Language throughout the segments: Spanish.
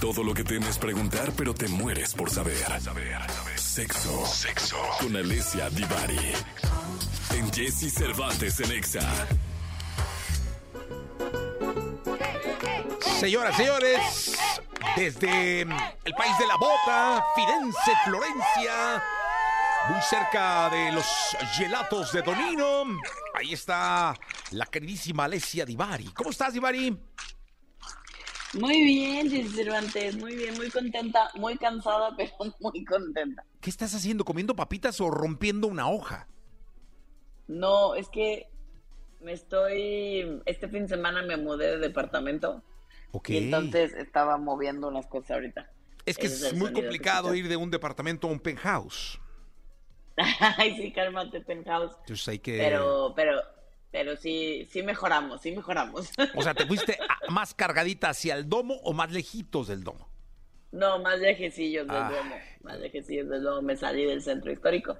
Todo lo que temes preguntar, pero te mueres por saber. Sexo. Sexo. Con Alessia Divari. En Jesse Cervantes en Exa. Señoras, señores, desde el país de la bota, Firenze, Florencia, muy cerca de los gelatos de Donino, ahí está la queridísima Alessia Divari. ¿Cómo estás, Divari? Muy bien, Jessy Cervantes, muy bien, muy contenta, muy cansada, pero muy contenta. ¿Qué estás haciendo? ¿Comiendo papitas o rompiendo una hoja? No, es que me estoy, este fin de semana me mudé de departamento Ok. y entonces estaba moviendo unas cosas ahorita. es que ese es, es muy complicado ir de un departamento a un penthouse. Ay, sí, cálmate, penthouse. Entonces hay que... Pero, pero, pero sí, sí mejoramos, sí mejoramos. O sea, ¿te fuiste más cargadita hacia el domo o más lejitos del domo? No, más lejecillos del Ay. Duomo, más lejecillos del Duomo, me salí del centro histórico.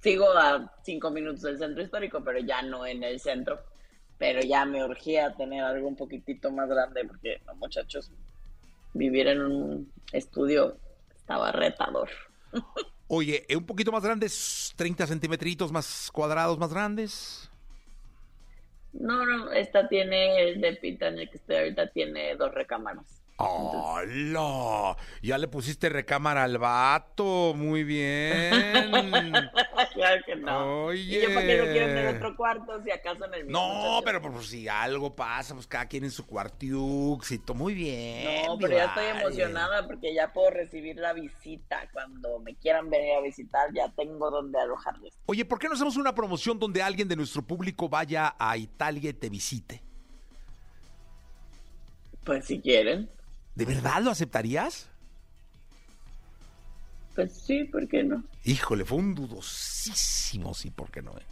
Sigo a cinco minutos del centro histórico, pero ya no en el centro. Pero ya me urgía tener algo un poquitito más grande, porque, no, muchachos, vivir en un estudio estaba retador. Oye, ¿eh, un poquito más grandes, 30 centímetros más cuadrados más grandes. No, no, esta tiene, el de Pitania que estoy ahorita, tiene dos recámaras. ¡Hola! Ya le pusiste recámara al vato, muy bien. claro que no. Oye. Y yo para qué lo quiero en el otro cuarto, si acaso en el mismo. No, pero pues, si algo pasa, pues cada quien en su cuartiuxito, muy bien. No, pero ya estoy emocionada porque ya puedo recibir la visita. Cuando me quieran venir a visitar, ya tengo donde alojarles. Oye, ¿por qué no hacemos una promoción donde alguien de nuestro público vaya a Italia y te visite? Pues si quieren. ¿De verdad lo aceptarías? Pues sí, ¿por qué no? Híjole, fue un dudosísimo, sí, ¿por qué no? eh?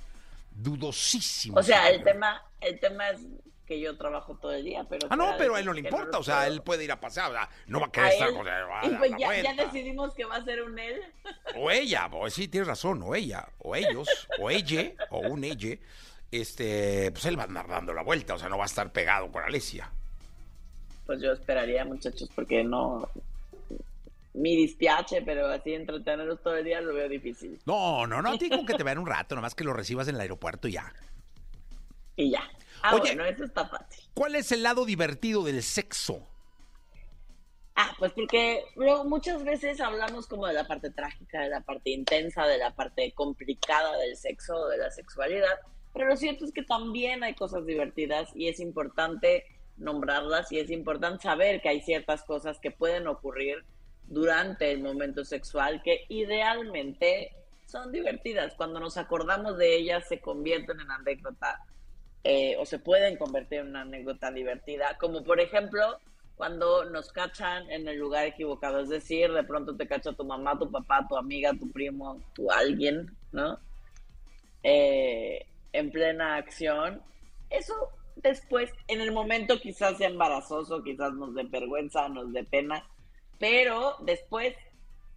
Dudosísimo. O sea, sí, el tema, el tema es que yo trabajo todo el día, pero... Ah, no, pero a él no le importa, o sea, él puede ir a pasear, o sea, no va a A querer estar él- con él, va a dar pues la ya, decidimos que va a ser un él. O ella, pues sí, tienes razón, o ella, o ellos, o ella, o un ella, este, pues él va a andar dando la vuelta, o sea, no va a estar pegado con Alesia. Pues yo esperaría, muchachos, porque no... Mi dispiache, pero así entretenerlos todo el día lo veo difícil. No, no, no, a ti con que te vean un rato, nomás que lo recibas en el aeropuerto y ya. Y ya. Ah, Oye. bueno, eso está fácil. ¿Cuál es el lado divertido del sexo? Ah, pues porque luego muchas veces hablamos como de la parte trágica, de la parte intensa, de la parte complicada del sexo, de la sexualidad, pero lo cierto es que también hay cosas divertidas y es importante nombrarlas y es importante saber que hay ciertas cosas que pueden ocurrir durante el momento sexual que idealmente son divertidas. Cuando nos acordamos de ellas se convierten en anécdota eh, o se pueden convertir en una anécdota divertida, como por ejemplo cuando nos cachan en el lugar equivocado, es decir, de pronto te cacha tu mamá, tu papá, tu amiga, tu primo, tu alguien, ¿no? Eh, en plena acción. Eso después, en el momento quizás sea embarazoso, quizás nos dé vergüenza, nos dé pena, pero después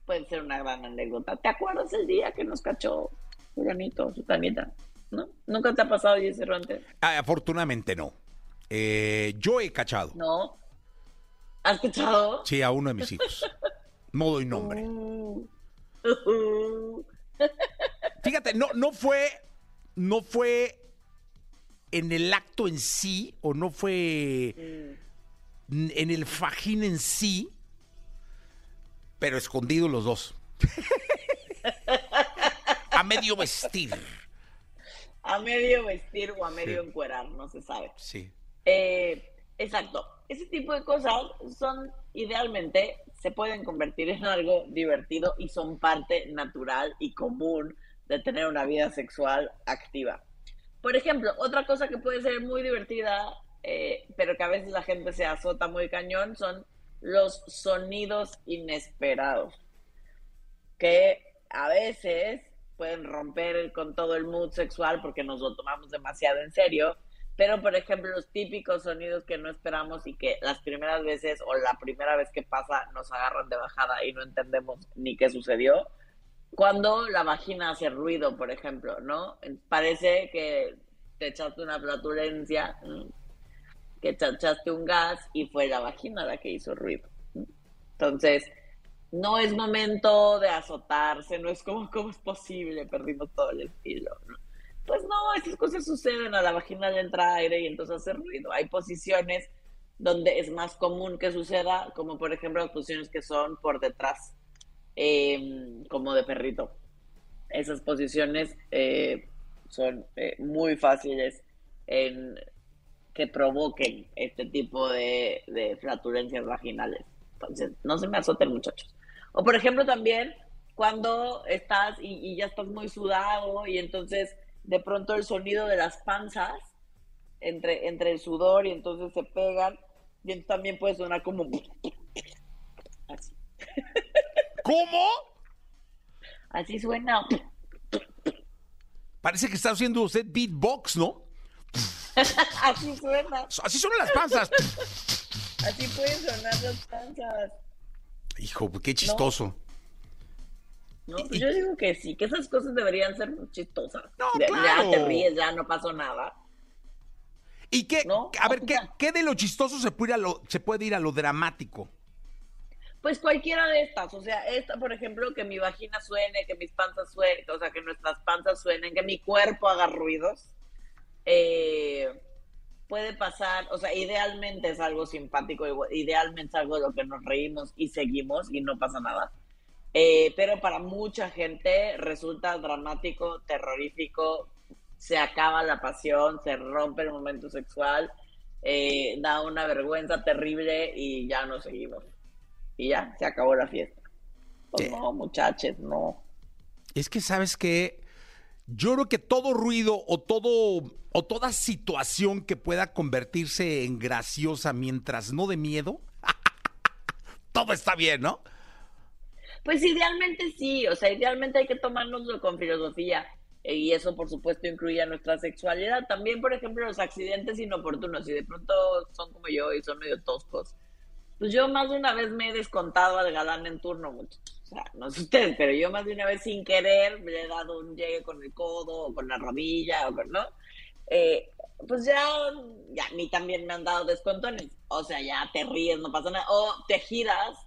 puede ser una gran anécdota. ¿Te acuerdas el día que nos cachó Fulanito, Sutanita? ¿No? ¿Nunca te ha pasado, Jesse Cervantes? Ah, afortunadamente no. Eh, yo he cachado, ¿No? ¿Has cachado? sí, a uno de mis hijos. No doy nombre. Uh, uh, Fíjate, no, no fue, no fue en el acto en sí, o no fue en el fajín en sí, pero escondidos los dos. a medio vestir. a medio vestir o a medio Sí. encuerar, no se sabe. Sí. Eh, exacto. Ese tipo de cosas son, idealmente, se pueden convertir en algo divertido y son parte natural y común de tener una vida sexual activa. Por ejemplo, otra cosa que puede ser muy divertida, eh, pero que a veces la gente se azota muy cañón, son los sonidos inesperados, que a veces pueden romper con todo el mood sexual porque nos lo tomamos demasiado en serio, pero por ejemplo los típicos sonidos que no esperamos y que las primeras veces o la primera vez que pasa nos agarran de bajada y no entendemos ni qué sucedió, cuando la vagina hace ruido, por ejemplo, ¿no? Parece que te echaste una flatulencia, que te echaste un gas y fue la vagina la que hizo ruido. Entonces, no es momento de azotarse, no es como, ¿cómo es posible? Perdimos todo el estilo, ¿no? Pues no, esas cosas suceden, a la vagina le entra aire y entonces hace ruido. Hay posiciones donde es más común que suceda, como por ejemplo las posiciones que son por detrás, em, como de perrito. Esas posiciones eh, son eh, muy fáciles en que provoquen este tipo de, de flatulencias vaginales. Entonces, no se me azoten, muchachos. O por ejemplo también cuando estás y, ya estás muy sudado y entonces de pronto el sonido de las panzas entre, entre el sudor y entonces se pegan y también puede sonar como así. ¿Cómo? Así suena. Parece que está haciendo usted beatbox, ¿no? así suena. Así suenan las panzas. así pueden sonar las panzas. Hijo, qué chistoso. No, pues yo digo que sí, que esas cosas deberían ser chistosas. No, claro. Ya te ríes, ya no pasó nada. ¿Y qué? A ver, ¿qué, ¿qué, de lo chistoso se puede, ir a lo, se puede ir a lo dramático? Pues cualquiera de estas, o sea, esta, por ejemplo, que mi vagina suene, que mis panzas suenen, o sea, que nuestras panzas suenen, que mi cuerpo haga ruidos. Eh, puede pasar, o sea, idealmente es algo simpático, idealmente es algo de lo que nos reímos y seguimos y no pasa nada. Eh, pero para mucha gente resulta dramático, terrorífico, se acaba la pasión, se rompe el momento sexual, eh, da una vergüenza terrible y ya no seguimos. Y ya, se acabó la fiesta. Pues no, muchachos, no. Es que sabes que yo creo que todo ruido o todo o toda situación que pueda convertirse en graciosa mientras no de miedo, todo está bien, ¿no? Pues idealmente sí, o sea, idealmente hay que tomárnoslo con filosofía. Eh, y eso, por supuesto, incluye a nuestra sexualidad. También, por ejemplo, los accidentes inoportunos. Si de pronto son como yo y son medio toscos. Pues yo más de una vez me he descontado al galán en turno, mucho. O sea, no sé ustedes, pero yo más de una vez sin querer me he dado un llegue con el codo o con la rodilla, o con, ¿no? Eh, pues ya, ya a mí también me han dado descontones. O sea, ya te ríes, no pasa nada. O te giras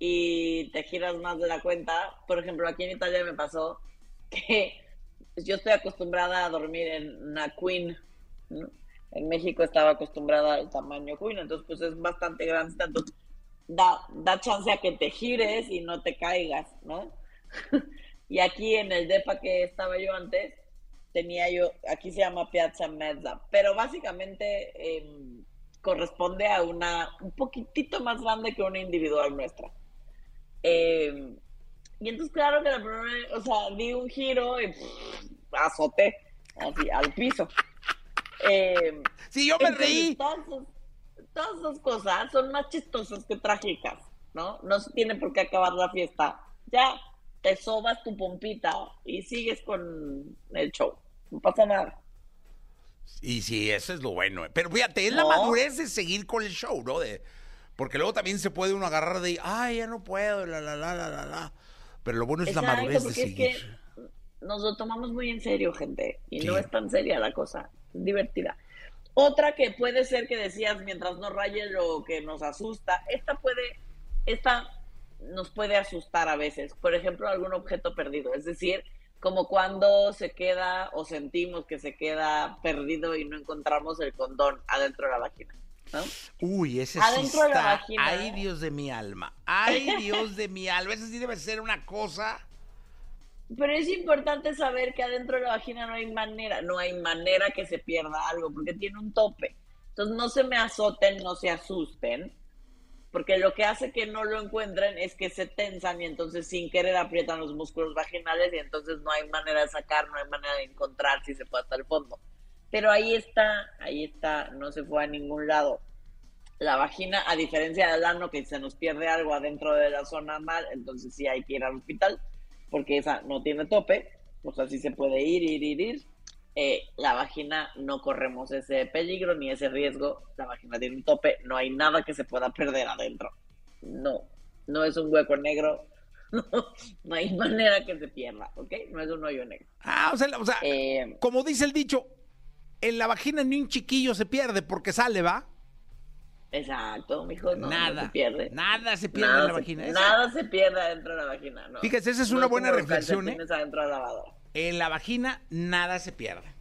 y te giras más de la cuenta. Por ejemplo, aquí en Italia me pasó que yo estoy acostumbrada a dormir en una queen. En México estaba acostumbrada al tamaño queen, entonces pues es bastante grande. Tanto da, da chance a que te gires y no te caigas, ¿no? y aquí en el DEPA que estaba yo antes, tenía yo, aquí se llama Piazza Mezza, pero básicamente em, corresponde a una un poquitito más grande que una individual nuestra. Em, y entonces, claro que la primera, o sea, di un giro y azoté así al piso. Eh, sí, yo me reí. Todas, esas cosas son más chistosas que trágicas, ¿no? No se tiene por qué acabar la fiesta. Ya te sobas tu pompita y sigues con el show no pasa nada. Y sí, eso es lo bueno. Pero fíjate, es la madurez de seguir con el show, ¿no? De, porque luego también se puede uno agarrar de, ay, ya no puedo, la, la, la, la, la, la. Pero lo bueno es la madurez de seguir. Es que nos lo tomamos muy en serio, gente. Y no es tan seria la cosa. Es divertida. Otra que puede ser que decías mientras no raye lo que nos asusta. Esta puede, esta nos puede asustar a veces. Por ejemplo, algún objeto perdido. Es decir, como cuando se queda o sentimos que se queda perdido y no encontramos el condón adentro de la vagina. ¿no? Uy, ese adentro sí está... de la vagina. Ay, Dios de mi alma. Ay, Dios de mi alma. Ese sí debe ser una cosa. Pero es importante saber que adentro de la vagina no hay manera, no hay manera que se pierda algo, porque tiene un tope. Entonces no se me azoten, no se asusten porque lo que hace que no lo encuentren es que se tensan y entonces sin querer aprietan los músculos vaginales y entonces no hay manera de sacar, no hay manera de encontrar si se fue hasta el fondo. Pero ahí está, ahí está, no se fue a ningún lado. La vagina, a diferencia del ano, que se nos pierde algo adentro de la zona mal, entonces sí hay que ir al hospital, porque esa no tiene tope, pues así se puede ir, ir, ir, ir, eh, la vagina no corremos ese peligro ni ese riesgo. La vagina tiene un tope, no hay nada que se pueda perder adentro. No, no es un hueco negro, no, hay manera que se pierda, ¿ok? No es un hoyo negro. Ah, o sea, o sea eh, como dice el dicho, en la vagina ni un chiquillo se pierde porque sale, ¿va? Exacto, mijo, no, nada. no se pierde. Nada se pierde Nada en la se- vagina. Esa- Nada se pierde adentro de la vagina, ¿no? Fíjese, esa es una No buena reflexión, ¿eh? calcetines adentro de la lavadora. En la vagina nada se pierde.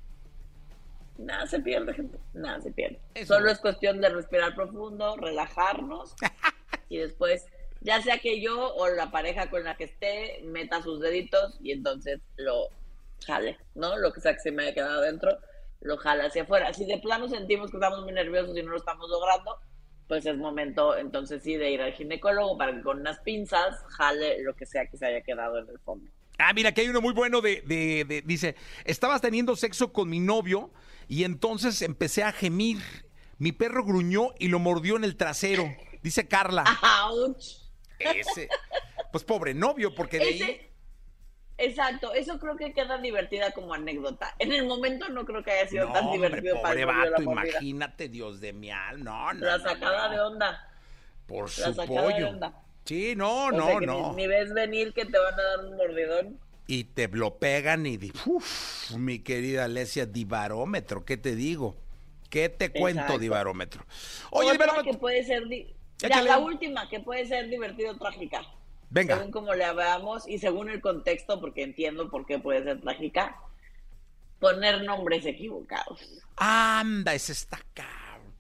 Nada se pierde, gente. Nada se pierde. Eso. Solo es cuestión de respirar profundo, relajarnos y después, ya sea que yo o la pareja con la que esté meta sus deditos y entonces lo jale, ¿no? Lo que sea que se me haya quedado adentro, lo jala hacia afuera. Si de plano sentimos que estamos muy nerviosos y no lo estamos logrando, pues es momento entonces sí de ir al ginecólogo para que con unas pinzas jale lo que sea que se haya quedado en el fondo. Ah, mira, que hay uno muy bueno de, de- de- dice, estabas teniendo sexo con mi novio y entonces empecé a gemir. Mi perro gruñó y lo mordió en el trasero. Dice Carla. ¡Auch! Ese. Pues pobre novio, porque de ahí. Exacto, eso creo que queda divertida como anécdota. En el momento no creo que haya sido No, tan hombre, divertido para pobre el novio la vato, imagínate, Dios de mi alma. No, no. La sacada no. de onda. Por su pollo. onda. Sí, no, O no, sea, que no. Ni, ni ves venir que te van a dar un mordidón. Y te lo pegan y di- uf, mi querida Alesia, divarómetro, ¿qué te digo? ¿Qué te cuento, Exacto. divarómetro? Oye, Otra divarómetro. que puede ser... di- Ya, la última, que puede ser divertido trágica. Venga. Según como le veamos y según el contexto, porque entiendo por qué puede ser trágica, poner nombres equivocados. Anda, ese está cabrón.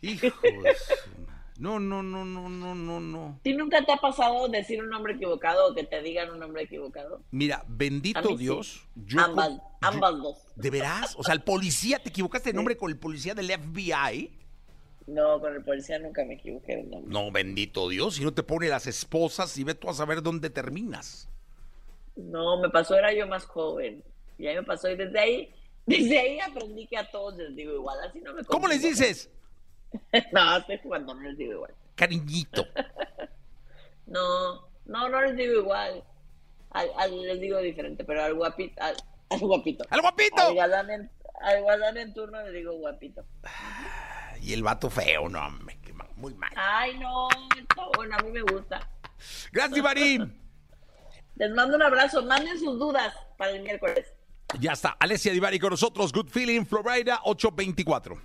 Hijo de su ma- No, no, no, no, no, no, no. ¿Ti nunca te ha pasado decir un nombre equivocado o que te digan un nombre equivocado? Mira, bendito mí sí. Dios. yo ambas, yo- ambas dos. ¿De veras? O sea, el policía, ¿te equivocaste de nombre con el policía del FBI? No, con el policía nunca me equivoqué nombre. No, bendito Dios, si no te pone las esposas y ve tú a saber dónde terminas. No, me pasó, era yo más joven. Y ahí me pasó y desde ahí, desde ahí aprendí que a todos les digo igual. Así no me ¿Cómo les dices? no, estoy jugando, no les digo igual. Cariñito. No, no, no les digo igual. Al, al- les digo diferente, pero al guapito, al, al guapito. ¡Al guapito! Al galán en, al en turno le digo guapito. Y el vato feo, no, hombre, muy mal. Ay, no, está bueno, a mí me gusta. Gracias, Divari. Les mando un abrazo, manden sus dudas para el miércoles. Ya está, Alessia Divari con nosotros, Good Feeling, Florida 824.